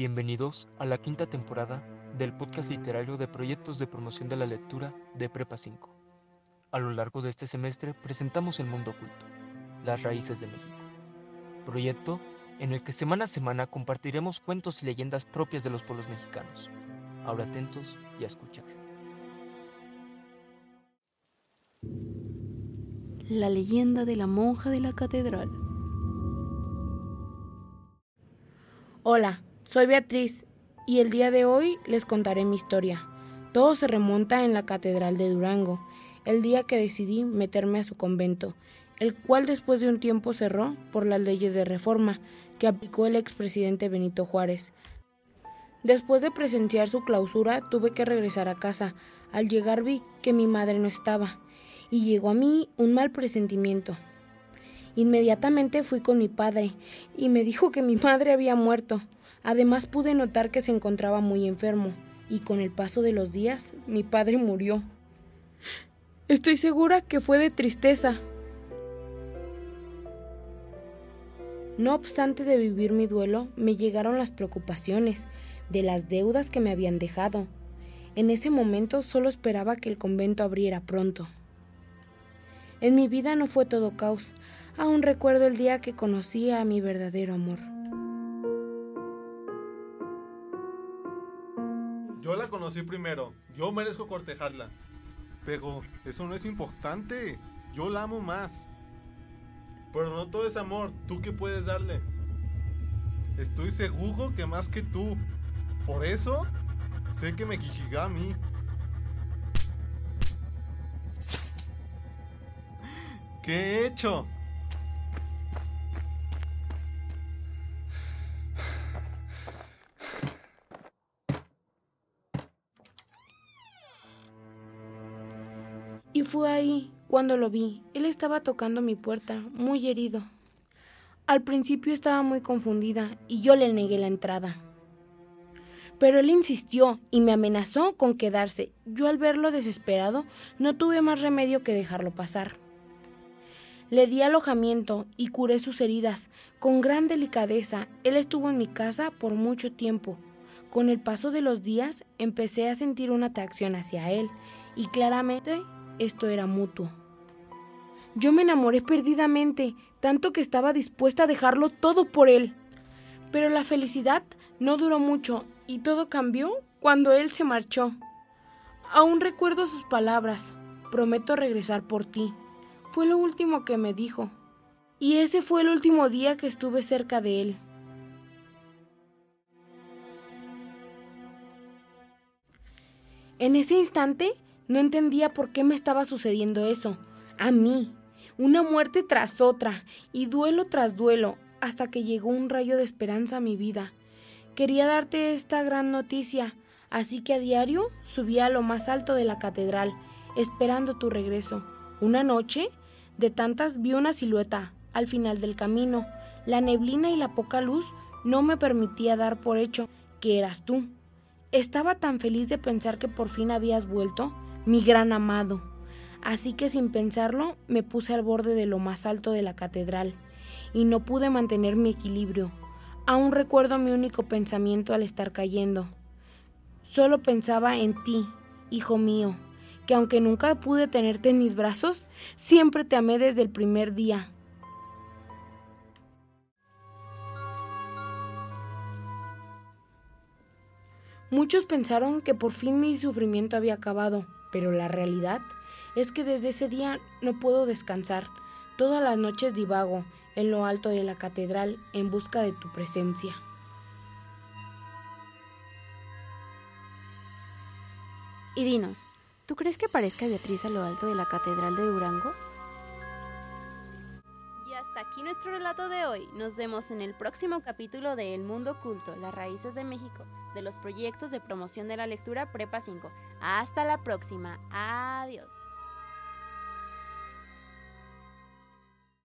Bienvenidos a la quinta temporada del podcast literario de proyectos de promoción de la lectura de Prepa 5. A lo largo de este semestre presentamos El Mundo Oculto, las raíces de México. Proyecto en el que semana a semana compartiremos cuentos y leyendas propias de los pueblos mexicanos. Ahora atentos y a escuchar. La leyenda de la monja de la catedral. Hola, soy Beatriz y el día de hoy les contaré mi historia. Todo se remonta en la Catedral de Durango, el día que decidí meterme a su convento, el cual después de un tiempo cerró por las leyes de reforma que aplicó el expresidente Benito Juárez. Después de presenciar su clausura tuve que regresar a casa. Al llegar vi que mi madre no estaba y llegó a mí un mal presentimiento. Inmediatamente fui con mi padre y me dijo que mi madre había muerto. Además pude notar que se encontraba muy enfermo y con el paso de los días mi padre murió. Estoy segura que fue de tristeza. No obstante de vivir mi duelo, me llegaron las preocupaciones de las deudas que me habían dejado. En ese momento solo esperaba que el convento abriera pronto. En mi vida no fue todo caos. Aún recuerdo el día que conocí a mi verdadero amor. Yo la conocí primero. Yo merezco cortejarla. Pero eso no es importante. Yo la amo más. Pero no todo es amor. ¿Tú qué puedes darle? Estoy seguro que más que tú. Por eso sé que me a mí. ¿Qué he hecho? Y fue ahí cuando lo vi. Él estaba tocando mi puerta, muy herido. Al principio estaba muy confundida y yo le negué la entrada. Pero él insistió y me amenazó con quedarse. Yo al verlo desesperado no tuve más remedio que dejarlo pasar. Le di alojamiento y curé sus heridas. Con gran delicadeza, él estuvo en mi casa por mucho tiempo. Con el paso de los días empecé a sentir una atracción hacia él y claramente esto era mutuo. Yo me enamoré perdidamente, tanto que estaba dispuesta a dejarlo todo por él. Pero la felicidad no duró mucho y todo cambió cuando él se marchó. Aún recuerdo sus palabras. Prometo regresar por ti. Fue lo último que me dijo. Y ese fue el último día que estuve cerca de él. En ese instante no entendía por qué me estaba sucediendo eso. A mí. Una muerte tras otra y duelo tras duelo hasta que llegó un rayo de esperanza a mi vida. Quería darte esta gran noticia, así que a diario subía a lo más alto de la catedral, esperando tu regreso. Una noche, de tantas vi una silueta al final del camino. La neblina y la poca luz no me permitía dar por hecho que eras tú. Estaba tan feliz de pensar que por fin habías vuelto mi gran amado. Así que sin pensarlo me puse al borde de lo más alto de la catedral y no pude mantener mi equilibrio. Aún recuerdo mi único pensamiento al estar cayendo. Solo pensaba en ti, hijo mío, que aunque nunca pude tenerte en mis brazos, siempre te amé desde el primer día. Muchos pensaron que por fin mi sufrimiento había acabado, pero la realidad es que desde ese día no puedo descansar. Todas las noches divago en lo alto de la catedral en busca de tu presencia. Y dinos, ¿tú crees que aparezca Beatriz a lo alto de la catedral de Durango? Aquí nuestro relato de hoy. Nos vemos en el próximo capítulo de El Mundo Oculto, las raíces de México de los proyectos de promoción de la lectura Prepa 5. Hasta la próxima. Adiós.